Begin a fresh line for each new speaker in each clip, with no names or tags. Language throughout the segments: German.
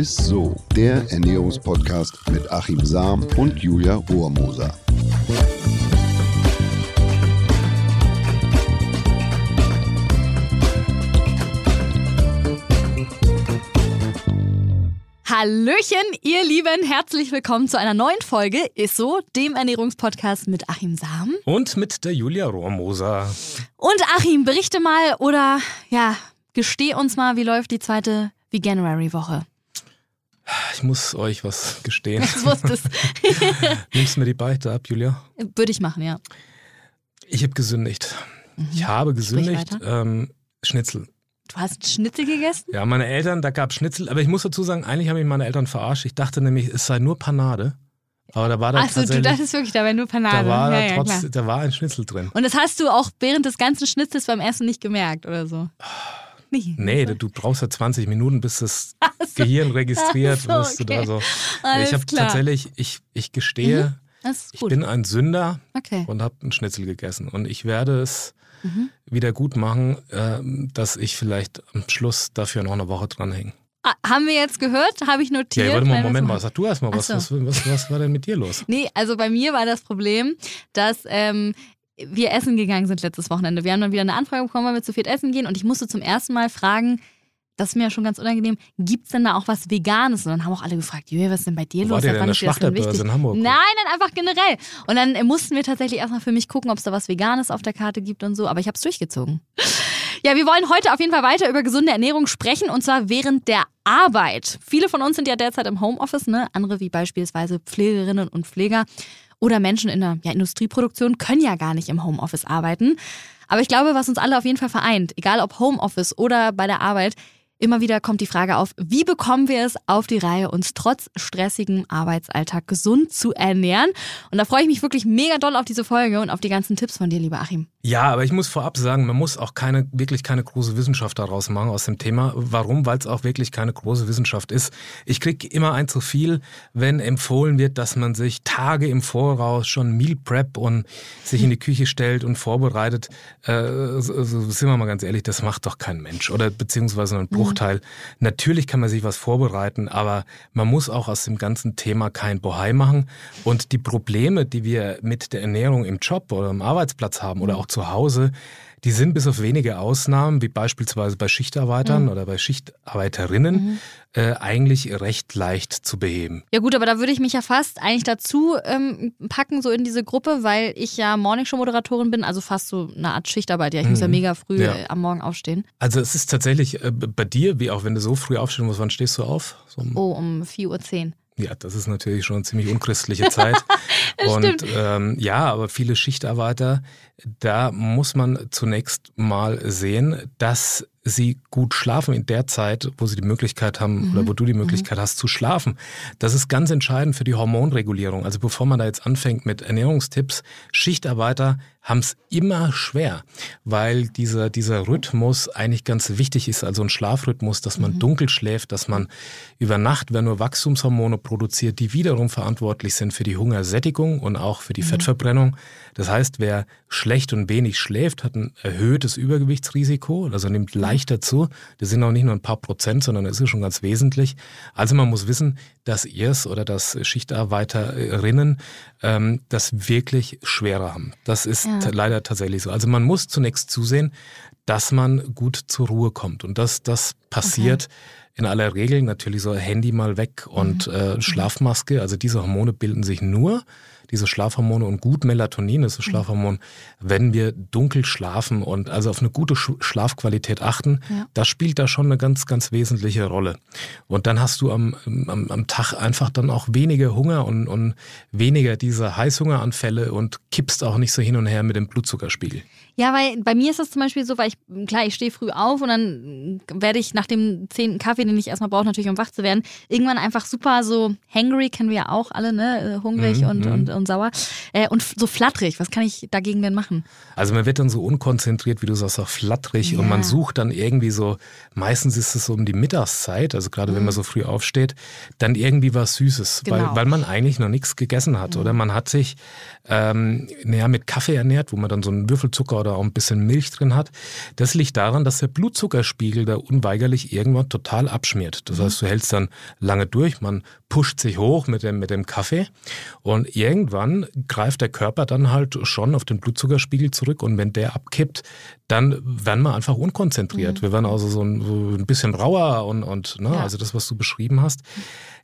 ist so, der Ernährungspodcast mit Achim Sam und Julia Rohrmoser.
Hallöchen, ihr Lieben, herzlich willkommen zu einer neuen Folge Ist so, dem Ernährungspodcast mit Achim Sam.
Und mit der Julia Rohrmoser.
Und Achim, berichte mal oder ja, gesteh uns mal, wie läuft die zweite Veganuary-Woche?
Ich muss euch was gestehen.
Ich wusste es.
Nimmst mir die Beichte ab, Julia?
Würde ich machen, ja.
Ich habe gesündigt. Ich habe gesündigt. Ähm, Schnitzel.
Du hast Schnitzel gegessen?
Ja, meine Eltern, da gab Schnitzel, aber ich muss dazu sagen, eigentlich haben mich meine Eltern verarscht. Ich dachte nämlich, es sei nur Panade. Aber da war da
Achso, du dachtest wirklich, da wäre nur Panade.
da war,
ja,
da, trotz, da war ein Schnitzel drin.
Und das hast du auch während des ganzen Schnitzels beim Essen nicht gemerkt oder so? Nee.
Nee, du brauchst ja 20 Minuten, bis das Gehirn registriert.
Ach so,
bis du
okay.
da so.
Alles
ich habe tatsächlich, ich, ich gestehe,
ist
ich bin ein Sünder
okay.
und habe einen Schnitzel gegessen. Und ich werde es
Mhm.
wieder gut machen, ähm, dass ich vielleicht am Schluss dafür noch eine Woche dranhänge.
Ah, haben wir jetzt gehört? Habe ich notiert?
Ja, warte mal, Moment mal, sag du erst mal, was,
Ach
was,
so.
was, was war denn mit dir los?
Nee, also bei mir war das Problem, dass ähm, wir essen gegangen sind letztes Wochenende. Wir haben dann wieder eine Anfrage bekommen, weil wir zu viel essen gehen und ich musste zum ersten Mal fragen, das ist mir ja schon ganz unangenehm, gibt es denn da auch was Veganes? Und dann haben auch alle gefragt, Julia, was ist denn bei dir
Wo
los? Seit
denn
denn
Schlachterbörse in Hamburg?
Nein, nein, einfach generell. Und dann äh, mussten wir tatsächlich erstmal für mich gucken, ob es da was Veganes auf der Karte gibt und so, aber ich habe es durchgezogen. Ja, wir wollen heute auf jeden Fall weiter über gesunde Ernährung sprechen und zwar während der Arbeit. Viele von uns sind ja derzeit im Homeoffice, ne? Andere wie beispielsweise Pflegerinnen und Pfleger oder Menschen in der ja, Industrieproduktion können ja gar nicht im Homeoffice arbeiten. Aber ich glaube, was uns alle auf jeden Fall vereint, egal ob Homeoffice oder bei der Arbeit, immer wieder kommt die Frage auf, wie bekommen wir es auf die Reihe, uns trotz stressigem Arbeitsalltag gesund zu ernähren? Und da freue ich mich wirklich mega doll auf diese Folge und auf die ganzen Tipps von dir, lieber Achim.
Ja, aber ich muss vorab sagen, man muss auch keine, wirklich keine große Wissenschaft daraus machen aus dem Thema. Warum? Weil es auch wirklich keine große Wissenschaft ist. Ich kriege immer ein zu viel, wenn empfohlen wird, dass man sich Tage im Voraus schon Meal Prep und sich in die Küche stellt und vorbereitet. Äh, so, so, sind wir mal ganz ehrlich, das macht doch kein Mensch oder beziehungsweise nur ein Bruchteil. Natürlich kann man sich was vorbereiten, aber man muss auch aus dem ganzen Thema kein Bohai machen. Und die Probleme, die wir mit der Ernährung im Job oder am Arbeitsplatz haben oder auch zu Hause, die sind bis auf wenige Ausnahmen, wie beispielsweise bei Schichtarbeitern oder bei Schichtarbeiterinnen, äh, eigentlich recht leicht zu beheben.
Ja gut, aber da würde ich mich ja fast eigentlich dazu ähm, packen, so in diese Gruppe, weil ich ja Morningshow-Moderatorin bin, also fast so eine Art Schichtarbeit. Ja, ich muss ja
Mhm.
mega früh
Ja.
äh, am Morgen aufstehen.
Also es ist tatsächlich äh, bei dir, wie auch wenn du so früh aufstehen musst, wann stehst du auf? So um
Oh, um 4.10 Uhr.
Ja, das ist natürlich schon eine ziemlich unchristliche Zeit. und ähm, ja, aber viele Schichtarbeiter, da muss man zunächst mal sehen, dass sie gut schlafen in der Zeit, wo sie die Möglichkeit haben oder wo du die Möglichkeit hast zu schlafen. Das ist ganz entscheidend für die Hormonregulierung. Also bevor man da jetzt anfängt mit Ernährungstipps, Schichtarbeiter haben es immer schwer, weil dieser, dieser Rhythmus eigentlich ganz wichtig ist, also ein Schlafrhythmus, dass man dunkel schläft, dass man über Nacht werden nur Wachstumshormone produziert, die wiederum verantwortlich sind für die Hungersättigung und auch für die Fettverbrennung. Das heißt, wer schlecht und wenig schläft, hat ein erhöhtes Übergewichtsrisiko, also nimmt leichter zu. Das sind auch nicht nur ein paar Prozent, sondern das ist schon ganz wesentlich. Also man muss wissen, dass ihr es oder dass Schichtarbeiterinnen ähm, das wirklich schwerer haben. Das ist
Ja.
leider tatsächlich so. Also man muss zunächst zusehen, dass man gut zur Ruhe kommt. Und das, das passiert in aller Regel natürlich so Handy mal weg und äh, Schlafmaske. Also diese Hormone bilden sich nur, diese Schlafhormone und gut Melatonin, das ist das Schlafhormon, wenn wir dunkel schlafen und also auf eine gute Sch Schlafqualität achten,
Ja.
das spielt da schon eine ganz, ganz wesentliche Rolle. Und dann hast du am, am, am Tag einfach dann auch weniger Hunger und, und weniger diese Heißhungeranfälle und kippst auch nicht so hin und her mit dem Blutzuckerspiegel.
Ja, weil bei mir ist das zum Beispiel so, weil ich, klar, ich stehe früh auf und dann werde ich nach dem zehnten Kaffee, den ich erstmal brauche, natürlich um wach zu werden, irgendwann einfach super so hangry, kennen wir ja auch alle, ne? Äh, Hungrig
Mhm,
und,
mhm.
und, und sauer. Äh, und so flatterig. Was kann ich dagegen denn machen?
Also man wird dann so unkonzentriert, wie du sagst, auch flatterig und
Ja.
man sucht dann irgendwie so, meistens ist es so um die Mittagszeit, also gerade wenn man so früh aufsteht, dann irgendwie was Süßes,
Genau.
weil, weil man eigentlich noch nichts gegessen hat oder man hat sich ähm, naja, mit Kaffee ernährt, wo man dann so einen Würfelzucker oder auch ein bisschen Milch drin hat. Das liegt daran, dass der Blutzuckerspiegel da unweigerlich irgendwann total abschmiert. Das heißt, du hältst dann lange durch, man pusht sich hoch mit dem, mit dem Kaffee und irgendwann greift der Körper dann halt schon auf den Blutzuckerspiegel zurück und wenn der abkippt, dann werden wir einfach unkonzentriert. Mhm. Wir werden also so ein, so ein bisschen rauer und, und ne, ja. also das, was du beschrieben hast.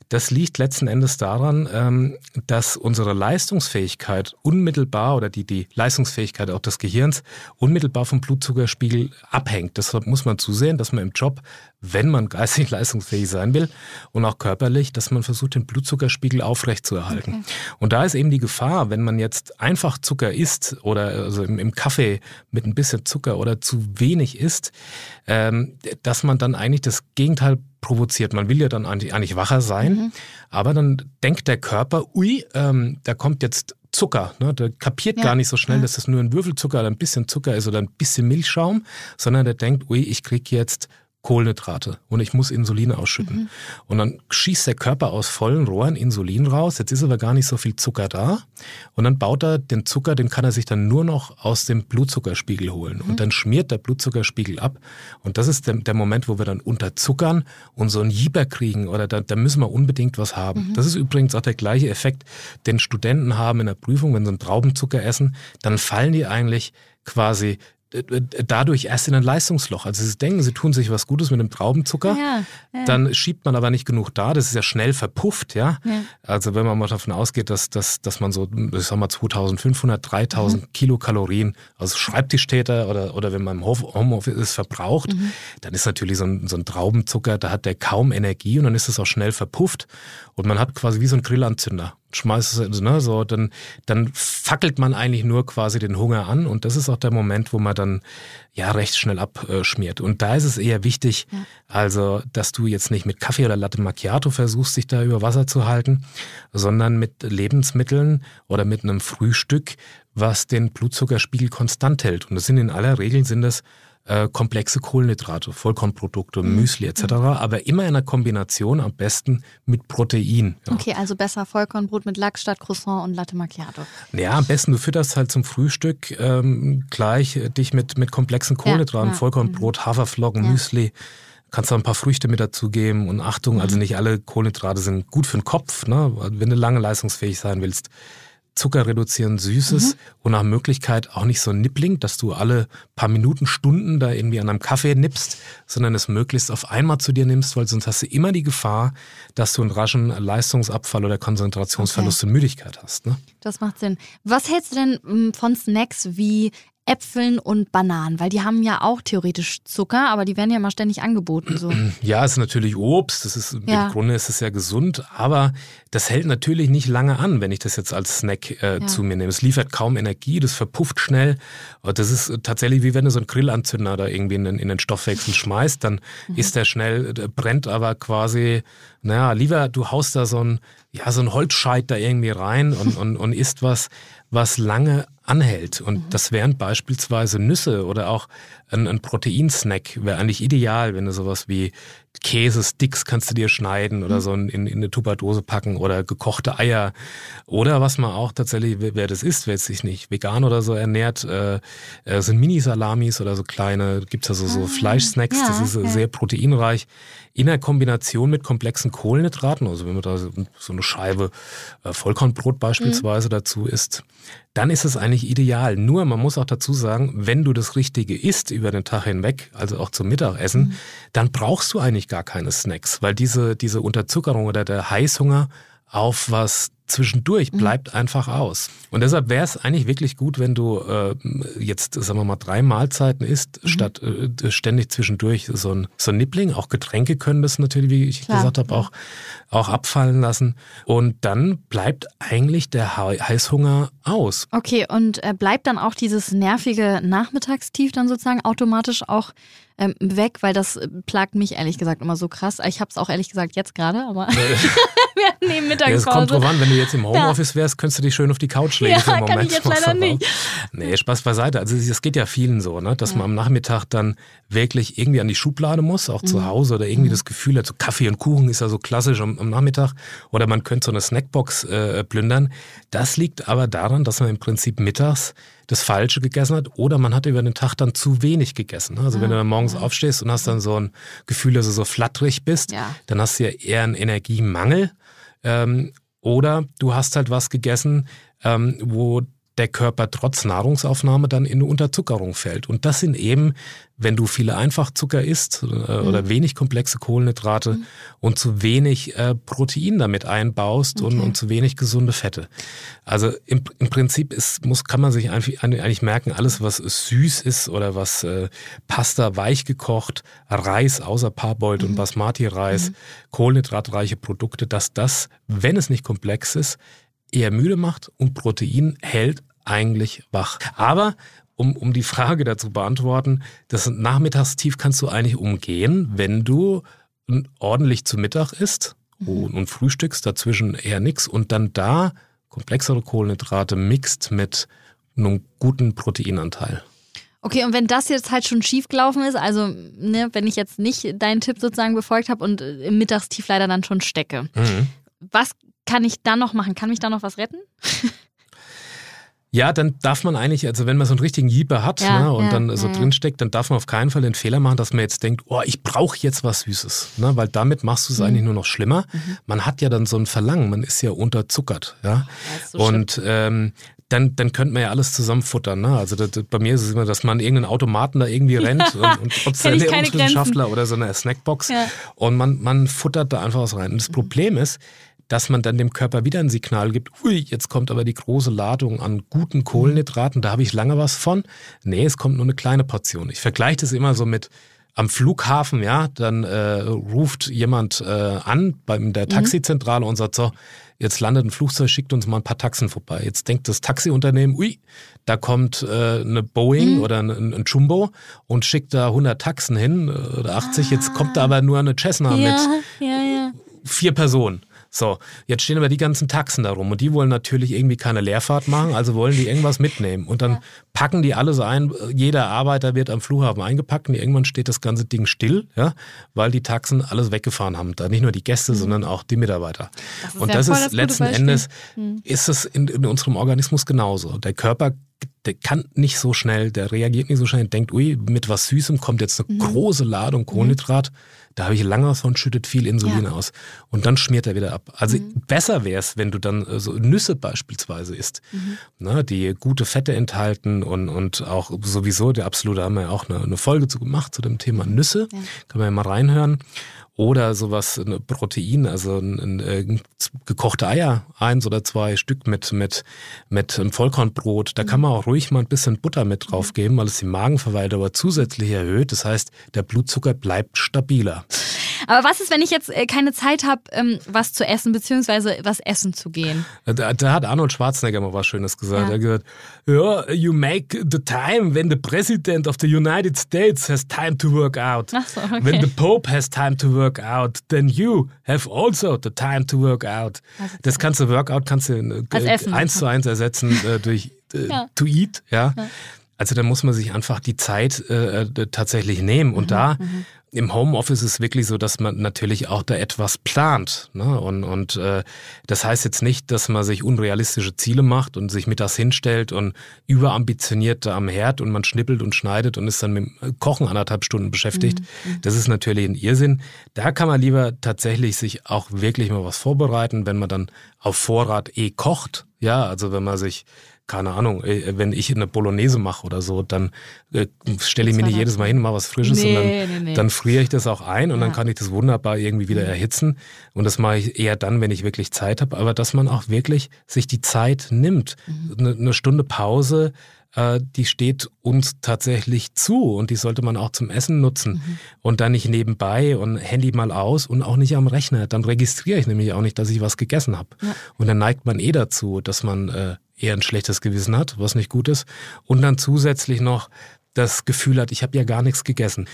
Das liegt letzten Endes daran, ähm, dass unsere Leistungsfähigkeit unmittelbar oder die, die Leistungsfähigkeit auch des Gehirns unmittelbar vom Blutzuckerspiegel abhängt. Deshalb muss man zusehen, dass man im Job, wenn man geistig leistungsfähig sein will und auch körperlich, dass man versucht, den Blutzuckerspiegel aufrechtzuerhalten. Okay. Und da ist eben die Gefahr, wenn man jetzt einfach Zucker isst oder also im, im Kaffee mit ein bisschen Zucker oder zu wenig isst, ähm, dass man dann eigentlich das Gegenteil provoziert. Man will ja dann eigentlich wacher sein, mhm. aber dann denkt der Körper, ui, ähm, da kommt jetzt Zucker. Ne? Der kapiert ja. gar nicht so schnell, ja. dass das nur ein Würfelzucker oder ein bisschen Zucker ist oder ein bisschen Milchschaum, sondern der denkt, ui, ich krieg jetzt Kohlenhydrate und ich muss Insulin ausschütten. Mhm. Und dann schießt der Körper aus vollen Rohren Insulin raus. Jetzt ist aber gar nicht so viel Zucker da. Und dann baut er den Zucker, den kann er sich dann nur noch aus dem Blutzuckerspiegel holen. Mhm. Und dann schmiert der Blutzuckerspiegel ab. Und das ist der, der, Moment, wo wir dann unterzuckern und so einen Jieber kriegen oder da, da müssen wir unbedingt was haben. Mhm. Das ist übrigens auch der gleiche Effekt, den Studenten haben in der Prüfung, wenn sie einen Traubenzucker essen, dann fallen die eigentlich quasi dadurch erst in ein Leistungsloch. Also sie denken, sie tun sich was Gutes mit dem Traubenzucker, ja, ja. dann schiebt man aber nicht genug da, das ist ja schnell verpufft, ja. ja. Also wenn man mal davon ausgeht, dass, dass, dass man so, ich sag mal 2500, 3000 mhm. Kilokalorien, also Schreibtischtäter oder, oder wenn man im Homeoffice ist, verbraucht, mhm. dann ist natürlich so ein, so ein Traubenzucker, da hat der kaum Energie und dann ist es auch schnell verpufft und man hat quasi wie so ein Grillanzünder schmeißt es, ne, so, dann, dann fackelt man eigentlich nur quasi den Hunger an und das ist auch der Moment, wo man dann ja recht schnell abschmiert. Und da ist es eher wichtig, ja. also, dass du jetzt nicht mit Kaffee oder Latte Macchiato versuchst, dich da über Wasser zu halten, sondern mit Lebensmitteln oder mit einem Frühstück, was den Blutzuckerspiegel konstant hält. Und das sind in aller Regel sind das äh, komplexe Kohlenhydrate, Vollkornprodukte, mhm. Müsli etc., mhm. aber immer in einer Kombination am besten mit Protein.
Ja. Okay, also besser Vollkornbrot mit Lachs statt Croissant und Latte Macchiato.
Ja, am besten du fütterst halt zum Frühstück ähm, gleich dich mit, mit komplexen Kohlenhydraten, ja, ja. Vollkornbrot, mhm. Haferflocken, Müsli kannst du ein paar Früchte mit dazugeben und Achtung, also mhm. nicht alle Kohlenhydrate sind gut für den Kopf, ne? wenn du lange leistungsfähig sein willst. Zucker reduzieren, Süßes mhm. und nach Möglichkeit auch nicht so ein Nippling, dass du alle paar Minuten, Stunden da irgendwie an einem Kaffee nippst, sondern es möglichst auf einmal zu dir nimmst, weil sonst hast du immer die Gefahr, dass du einen raschen Leistungsabfall oder Konzentrationsverlust okay. und Müdigkeit hast. Ne?
Das macht Sinn. Was hältst du denn hm, von Snacks wie Äpfeln und Bananen, weil die haben ja auch theoretisch Zucker, aber die werden ja immer ständig angeboten. So.
Ja, es ist natürlich Obst, das ist, ja. im Grunde ist es ja gesund, aber das hält natürlich nicht lange an, wenn ich das jetzt als Snack äh, ja. zu mir nehme. Es liefert kaum Energie, das verpufft schnell. Und das ist tatsächlich wie wenn du so einen Grillanzünder da irgendwie in den, in den Stoffwechsel schmeißt, dann mhm. ist der schnell, der brennt aber quasi, naja, lieber du haust da so ein, ja, so ein Holzscheit da irgendwie rein und, und, und isst was, was lange anhält. Und mhm. das wären beispielsweise Nüsse oder auch ein, ein Proteinsnack wäre eigentlich ideal, wenn du sowas wie Käse-Sticks kannst du dir schneiden oder mhm. so in, in eine Tupperdose packen oder gekochte Eier. Oder was man auch tatsächlich, wer das isst, wer sich nicht vegan oder so ernährt, äh, äh, sind Mini-Salamis oder so kleine, gibt's ja so, so ah, Fleischsnacks, ja, das ist ja. sehr proteinreich. In der Kombination mit komplexen Kohlenhydraten, also wenn man da so, eine Scheibe äh, Vollkornbrot beispielsweise mhm. dazu isst, dann ist es eigentlich ideal. Nur man muss auch dazu sagen, wenn du das Richtige isst über den Tag hinweg, also auch zum Mittagessen, mhm. dann brauchst du eigentlich gar keine Snacks, weil diese, diese Unterzuckerung oder der Heißhunger auf was zwischendurch mhm. bleibt mhm. einfach aus. Und deshalb wäre es eigentlich wirklich gut, wenn du äh, jetzt, sagen wir mal, drei Mahlzeiten isst, mhm. statt äh, ständig zwischendurch so ein, so ein Nippling. Auch Getränke können das natürlich, wie ich Klar. gesagt habe, auch, auch abfallen lassen. Und dann bleibt eigentlich der Heißhunger aus.
Okay, und äh, bleibt dann auch dieses nervige Nachmittagstief dann sozusagen automatisch auch ähm, weg, weil das äh, plagt mich ehrlich gesagt immer so krass. Ich habe es auch ehrlich gesagt jetzt gerade, aber wir nehmen Mittagspause. Ja,
es kommt drauf an, wenn du jetzt im Homeoffice wärst, könntest du dich schön auf die Couch legen ja, für einen Moment.
kann ich jetzt leider nicht.
Nee, Spaß beiseite. Also es geht ja vielen so, ne, dass ja. man am Nachmittag dann wirklich irgendwie an die Schublade muss, auch mhm. zu Hause oder irgendwie mhm. das Gefühl hat, so Kaffee und Kuchen ist ja so klassisch am, am Nachmittag oder man könnte so eine Snackbox äh, plündern. Das liegt aber daran, dass man im Prinzip mittags das Falsche gegessen hat oder man hat über den Tag dann zu wenig gegessen. Also ah, wenn du dann morgens aufstehst und hast dann so ein Gefühl, dass du so flatterig bist, ja. dann hast du ja eher einen Energiemangel. Ähm, oder du hast halt was gegessen, ähm, wo der Körper trotz Nahrungsaufnahme dann in eine Unterzuckerung fällt. Und das sind eben, wenn du viele Einfachzucker isst äh, mhm. oder wenig komplexe Kohlenhydrate mhm. und zu wenig äh, Protein damit einbaust okay. und, und, zu wenig gesunde Fette. Also im, im Prinzip ist, muss, kann man sich eigentlich, eigentlich merken, alles was süß ist oder was äh, Pasta weich gekocht, Reis außer Parboiled mhm. und Basmati-Reis, mhm. kohlenhydratreiche Produkte, dass das, wenn es nicht komplex ist, eher müde macht und Protein hält eigentlich wach. Aber um, um die Frage dazu beantworten, das Nachmittagstief kannst du eigentlich umgehen, wenn du ordentlich zu Mittag isst mhm. und, und frühstückst, dazwischen eher nichts und dann da komplexere Kohlenhydrate mixt mit einem guten Proteinanteil.
Okay, und wenn das jetzt halt schon schief gelaufen ist, also ne, wenn ich jetzt nicht deinen Tipp sozusagen befolgt habe und im Mittagstief leider dann schon stecke, mhm. was kann ich dann noch machen? Kann mich da noch was retten?
Ja, dann darf man eigentlich, also wenn man so einen richtigen Jeeper hat ja, ne, und ja, dann so ja, drinsteckt, dann darf man auf keinen Fall den Fehler machen, dass man jetzt denkt, oh, ich brauche jetzt was Süßes. Ne, weil damit machst du es mhm. eigentlich nur noch schlimmer. Mhm. Man hat ja dann so ein Verlangen, man ist ja unterzuckert. Ja? So und ähm, dann, dann könnte man ja alles zusammenfuttern. Ne? Also das, das, bei mir ist es immer, dass man irgendeinen Automaten da irgendwie rennt und, und trotz der Ernährungswissenschaftler oder so eine Snackbox und man, man futtert da einfach was rein. Und das mhm. Problem ist, dass man dann dem Körper wieder ein Signal gibt, ui, jetzt kommt aber die große Ladung an guten Kohlenhydraten, da habe ich lange was von. Nee, es kommt nur eine kleine Portion. Ich vergleiche das immer so mit am Flughafen, ja, dann äh, ruft jemand äh, an bei der mhm. Taxizentrale und sagt so, jetzt landet ein Flugzeug, schickt uns mal ein paar Taxen vorbei. Jetzt denkt das Taxiunternehmen, ui, da kommt äh, eine Boeing mhm. oder ein, ein, Jumbo und schickt da 100 Taxen hin oder 80. Ah. Jetzt kommt da aber nur eine Cessna ja, mit ja, ja. vier Personen. So, jetzt stehen aber die ganzen Taxen da rum und die wollen natürlich irgendwie keine Leerfahrt machen, also wollen die irgendwas mitnehmen. Und dann ja. packen die alles ein, jeder Arbeiter wird am Flughafen eingepackt und irgendwann steht das ganze Ding still, ja, weil die Taxen alles weggefahren haben. Da nicht nur die Gäste, mhm. sondern auch die Mitarbeiter. Das und das ist letzten Endes, mhm. ist es in, in unserem Organismus genauso. Der Körper der kann nicht so schnell, der reagiert nicht so schnell, denkt, ui, mit was Süßem kommt jetzt eine mhm. große Ladung Kohlenhydrat. Mhm. Da habe ich lange was von, schüttet viel Insulin ja. aus. Und dann schmiert er wieder ab. Also mhm. besser wäre es, wenn du dann äh, so Nüsse beispielsweise isst, mhm. ne, die gute Fette enthalten und, und auch sowieso, der absolute, haben wir ja auch eine, eine Folge zu gemacht zu dem Thema Nüsse. Ja. Kann man ja mal reinhören. Oder sowas, ein Protein, also ein, ein, äh, gekochte Eier, eins oder zwei Stück mit, mit, mit einem Vollkornbrot. Da kann man auch ruhig mal ein bisschen Butter mit drauf geben, weil es die Magenverwaltung aber zusätzlich erhöht. Das heißt, der Blutzucker bleibt stabiler.
Aber was ist, wenn ich jetzt äh, keine Zeit habe, ähm, was zu essen, beziehungsweise was essen zu gehen?
Da, da, hat Arnold Schwarzenegger mal was Schönes gesagt. Ja. Er hat gesagt, ja, you make the time when the president of the United States has time to work out. Ach so, okay. When the Pope has time to work out, then you have also the time to work out. Also das kannst du Workout kannst du äh, eins zu eins ersetzen äh, durch äh, ja. to eat, ja. ja. Also da muss man sich einfach die Zeit äh, tatsächlich nehmen. Und mhm, da mhm. im Homeoffice ist es wirklich so, dass man natürlich auch da etwas plant. Ne? Und, und äh, das heißt jetzt nicht, dass man sich unrealistische Ziele macht und sich mit das hinstellt und überambitioniert da am Herd und man schnippelt und schneidet und ist dann mit dem Kochen anderthalb Stunden beschäftigt. Mhm, mhm. Das ist natürlich ein Irrsinn. Da kann man lieber tatsächlich sich auch wirklich mal was vorbereiten, wenn man dann auf Vorrat eh kocht. Ja, also wenn man sich keine Ahnung, äh, wenn ich eine Bolognese mache oder so, dann äh, stelle ich mir nicht jedes Mal hin, mache was Frisches, nee, sondern nee, nee. dann friere ich das auch ein und ja. dann kann ich das wunderbar irgendwie wieder mhm. erhitzen. Und das mache ich eher dann, wenn ich wirklich Zeit habe. Aber dass man auch wirklich sich die Zeit nimmt. Mhm. Eine, eine Stunde Pause, äh, die steht uns tatsächlich zu und die sollte man auch zum Essen nutzen mhm. und dann nicht nebenbei und Handy mal aus und auch nicht am Rechner. Dann registriere ich nämlich auch nicht, dass ich was gegessen habe. Ja. Und dann neigt man eh dazu, dass man äh, eher ein schlechtes Gewissen hat, was nicht gut ist. Und dann zusätzlich noch das Gefühl hat, ich habe ja gar nichts gegessen.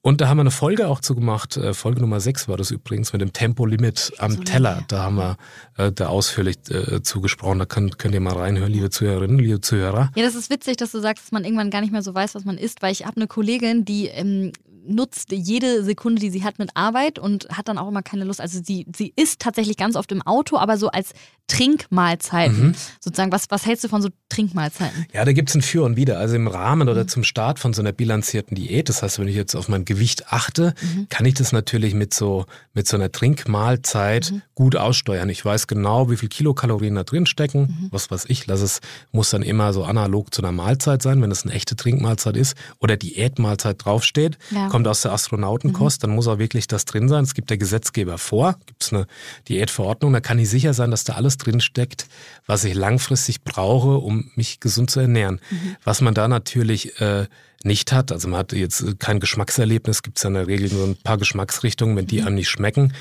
Und da haben wir eine Folge auch zu gemacht. Äh, Folge Nummer 6 war das übrigens mit dem Tempolimit am so Teller. Da haben wir äh, da ausführlich äh, zugesprochen. Da könnt, könnt ihr mal reinhören, liebe Zuhörerinnen, liebe Zuhörer.
Ja, das ist witzig, dass du sagst, dass man irgendwann gar nicht mehr so weiß, was man isst, weil ich habe eine Kollegin, die ähm, nutzt jede Sekunde, die sie hat, mit Arbeit und hat dann auch immer keine Lust. Also sie, sie isst tatsächlich ganz oft im Auto, aber so als Trinkmahlzeiten. Mhm. Sozusagen, was, was hältst du von so Trinkmahlzeiten?
Ja, da gibt es ein Für und Wider. Also im Rahmen oder mhm. zum Start von so einer bilanzierten Diät, das heißt, wenn ich jetzt auf mein Gewicht achte, mhm. kann ich das natürlich mit so, mit so einer Trinkmahlzeit mhm. gut aussteuern. Ich weiß genau, wie viel Kilokalorien da drin stecken. Mhm. Was weiß ich, lass es, muss dann immer so analog zu einer Mahlzeit sein, wenn es eine echte Trinkmahlzeit ist oder Diätmahlzeit draufsteht, ja. Kommt aus der Astronautenkost, mhm. dann muss auch wirklich das drin sein. Es gibt der Gesetzgeber vor, gibt es eine Diätverordnung, da kann ich sicher sein, dass da alles drin steckt, was ich langfristig brauche, um mich gesund zu ernähren. Mhm. Was man da natürlich äh, nicht hat, also man hat jetzt kein Geschmackserlebnis, gibt es ja in der Regel so ein paar Geschmacksrichtungen, wenn die mhm. einem nicht schmecken,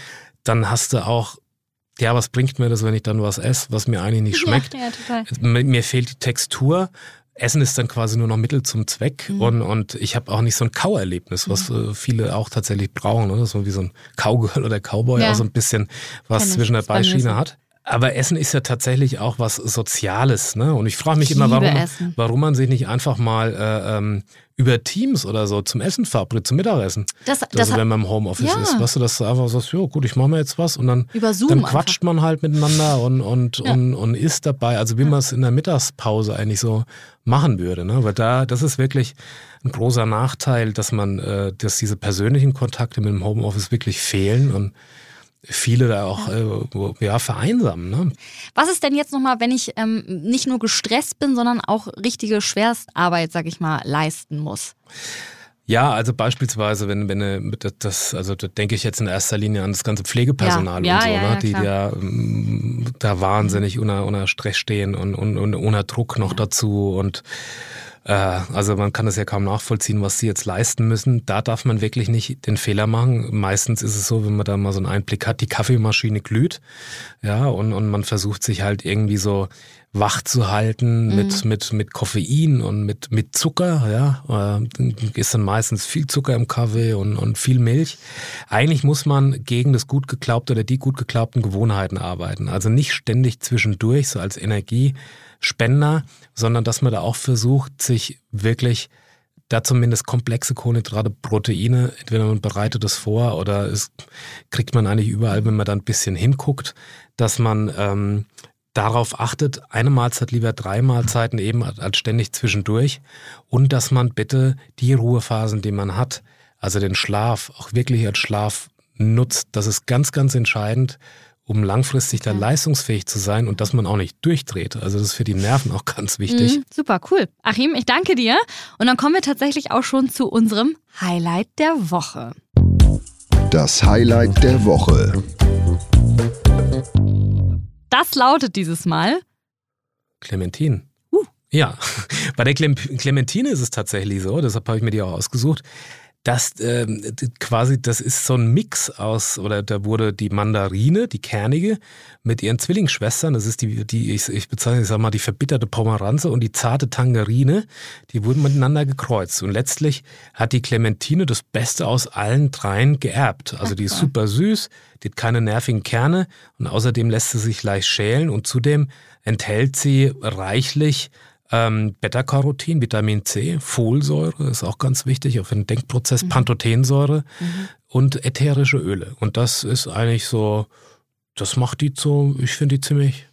dann hast du auch ja, was bringt mir das, wenn ich dann was esse, was mir eigentlich nicht schmeckt? Ja, ja. Mir fehlt die Textur. Essen ist dann quasi nur noch Mittel zum Zweck mhm. und, und ich habe auch nicht so ein Kauerlebnis, was mhm. viele auch tatsächlich brauchen, oder? so wie so ein Cowgirl oder Cowboy, ja. auch so ein bisschen was zwischen der Beischiene hat. Aber Essen ist ja tatsächlich auch was Soziales, ne? Und ich frage mich immer, warum, warum man sich nicht einfach mal äh, ähm, über Teams oder so zum Essen verabredet, zum Mittagessen. Das, das also wenn man im Homeoffice ja. ist, weißt du, dass du einfach sagst, ja gut, ich mache mir jetzt was und dann, dann quatscht einfach. man halt miteinander und, und, ja. und, und isst dabei, also wie ja. man es in der Mittagspause eigentlich so machen würde. Ne? Weil da, das ist wirklich ein großer Nachteil, dass man, äh, dass diese persönlichen Kontakte mit dem Homeoffice wirklich fehlen und viele da auch äh, ja, vereinsamen. Ne?
Was ist denn jetzt nochmal, wenn ich ähm, nicht nur gestresst bin, sondern auch richtige Schwerstarbeit, sag ich mal, leisten muss?
Ja, also beispielsweise, wenn, wenn das, also da denke ich jetzt in erster Linie an das ganze Pflegepersonal ja, und so, ja, ne, die ja mm, da wahnsinnig unter, unter Stress stehen und, und, und unter Druck noch dazu und äh, also man kann es ja kaum nachvollziehen, was sie jetzt leisten müssen. Da darf man wirklich nicht den Fehler machen. Meistens ist es so, wenn man da mal so einen Einblick hat, die Kaffeemaschine glüht, ja, und, und man versucht sich halt irgendwie so wach zu halten mhm. mit, mit, mit Koffein und mit, mit Zucker, ja. Äh, ist dann meistens viel Zucker im Kaffee und, und viel Milch. Eigentlich muss man gegen das gut geglaubte oder die gut geglaubten Gewohnheiten arbeiten. Also nicht ständig zwischendurch, so als Energiespender, sondern dass man da auch versucht, sich wirklich da zumindest komplexe Kohlenhydrate, Proteine, entweder man bereitet es vor oder es kriegt man eigentlich überall, wenn man da ein bisschen hinguckt, dass man ähm, darauf achtet, eine Mahlzeit lieber drei Mahlzeiten eben als ständig zwischendurch und dass man bitte die Ruhephasen, die man hat, also den Schlaf, auch wirklich als Schlaf nutzt. Das ist ganz, ganz entscheidend um langfristig da leistungsfähig zu sein und dass man auch nicht durchdreht. Also das ist für die Nerven auch ganz wichtig. Mhm,
super, cool. Achim, ich danke dir. Und dann kommen wir tatsächlich auch schon zu unserem Highlight der Woche.
Das Highlight der Woche.
Das lautet dieses Mal
Clementine. Uh. Ja, bei der Clementine ist es tatsächlich so, deshalb habe ich mir die auch ausgesucht das äh, quasi, das ist so ein Mix aus, oder da wurde die Mandarine, die kernige, mit ihren Zwillingsschwestern, das ist die, die ich, ich bezeichne, ich sag mal, die verbitterte Pomeranze und die zarte Tangerine, die wurden miteinander gekreuzt. Und letztlich hat die Clementine das Beste aus allen dreien geerbt. Also die ist super süß, die hat keine nervigen Kerne und außerdem lässt sie sich leicht schälen und zudem enthält sie reichlich ähm, Beta-Carotin, Vitamin C, Folsäure ist auch ganz wichtig, auch für den Denkprozess, mhm. Pantothensäure mhm. und ätherische Öle. Und das ist eigentlich so, das macht die so, ich finde die ziemlich,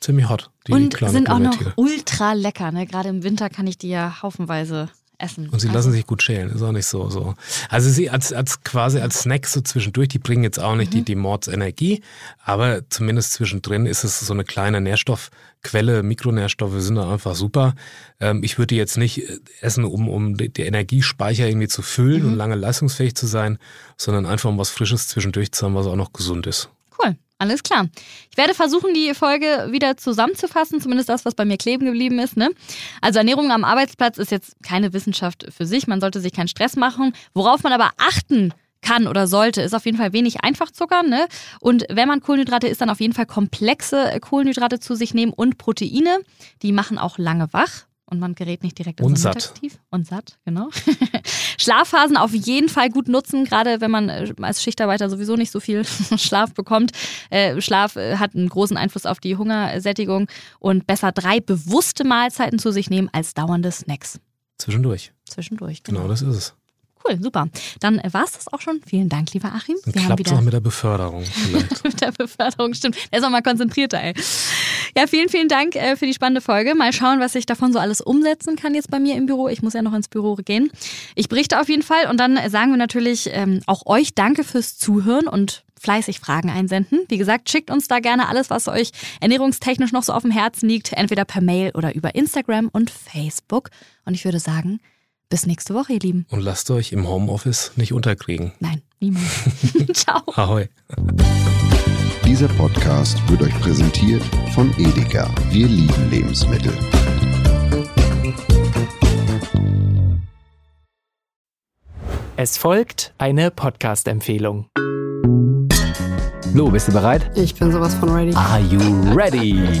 ziemlich hot. Die
und sind auch noch ultra lecker. Ne? Gerade im Winter kann ich die ja haufenweise essen.
Und sie also. lassen sich gut schälen, ist auch nicht so. so. Also sie als, als quasi als Snack so zwischendurch, die bringen jetzt auch nicht mhm. die, die Mordsenergie, aber zumindest zwischendrin ist es so eine kleine Nährstoffquelle. Mikronährstoffe sind da einfach super. Ähm, ich würde die jetzt nicht äh, essen, um, um die, die Energiespeicher irgendwie zu füllen mhm. und lange leistungsfähig zu sein, sondern einfach um was Frisches zwischendurch zu haben, was auch noch gesund ist.
Cool. Alles klar. Ich werde versuchen, die Folge wieder zusammenzufassen, zumindest das, was bei mir kleben geblieben ist. Ne? Also Ernährung am Arbeitsplatz ist jetzt keine Wissenschaft für sich. Man sollte sich keinen Stress machen. Worauf man aber achten kann oder sollte, ist auf jeden Fall wenig Einfachzucker. Ne? Und wenn man Kohlenhydrate isst, dann auf jeden Fall komplexe Kohlenhydrate zu sich nehmen und Proteine. Die machen auch lange wach und man gerät nicht direkt
ins Mittagstief.
Und satt, genau. Schlafphasen auf jeden Fall gut nutzen, gerade wenn man äh, als Schichtarbeiter sowieso nicht so viel Schlaf bekommt. Äh, Schlaf äh, hat einen großen Einfluss auf die Hungersättigung und besser drei bewusste Mahlzeiten zu sich nehmen als dauernde Snacks.
Zwischendurch.
Zwischendurch, genau.
Genau, das ist es.
Cool, super. Dann war es das auch schon. Vielen Dank, lieber Achim.
Dann klappt es auch mit der Beförderung vielleicht.
mit der Beförderung, stimmt. Der ist auch mal konzentrierter, ey. Ja, vielen, vielen Dank äh, für die spannende Folge. Mal schauen, was ich davon so alles umsetzen kann jetzt bei mir im Büro. Ich muss ja noch ins Büro gehen. Ich berichte auf jeden Fall und dann sagen wir natürlich ähm, auch euch Danke fürs Zuhören und fleißig Fragen einsenden. Wie gesagt, schickt uns da gerne alles, was euch ernährungstechnisch noch so auf dem Herzen liegt, entweder per Mail oder über Instagram und Facebook. Und ich würde sagen, bis nächste Woche, ihr Lieben.
Und lasst euch im Homeoffice nicht unterkriegen.
Nein, niemals. Ciao.
Ahoi.
Dieser Podcast wird euch präsentiert von Edeka. Wir lieben Lebensmittel.
Es folgt eine Podcast-Empfehlung.
Lu, bist du bereit?
Ich bin sowas von ready.
Are you ready?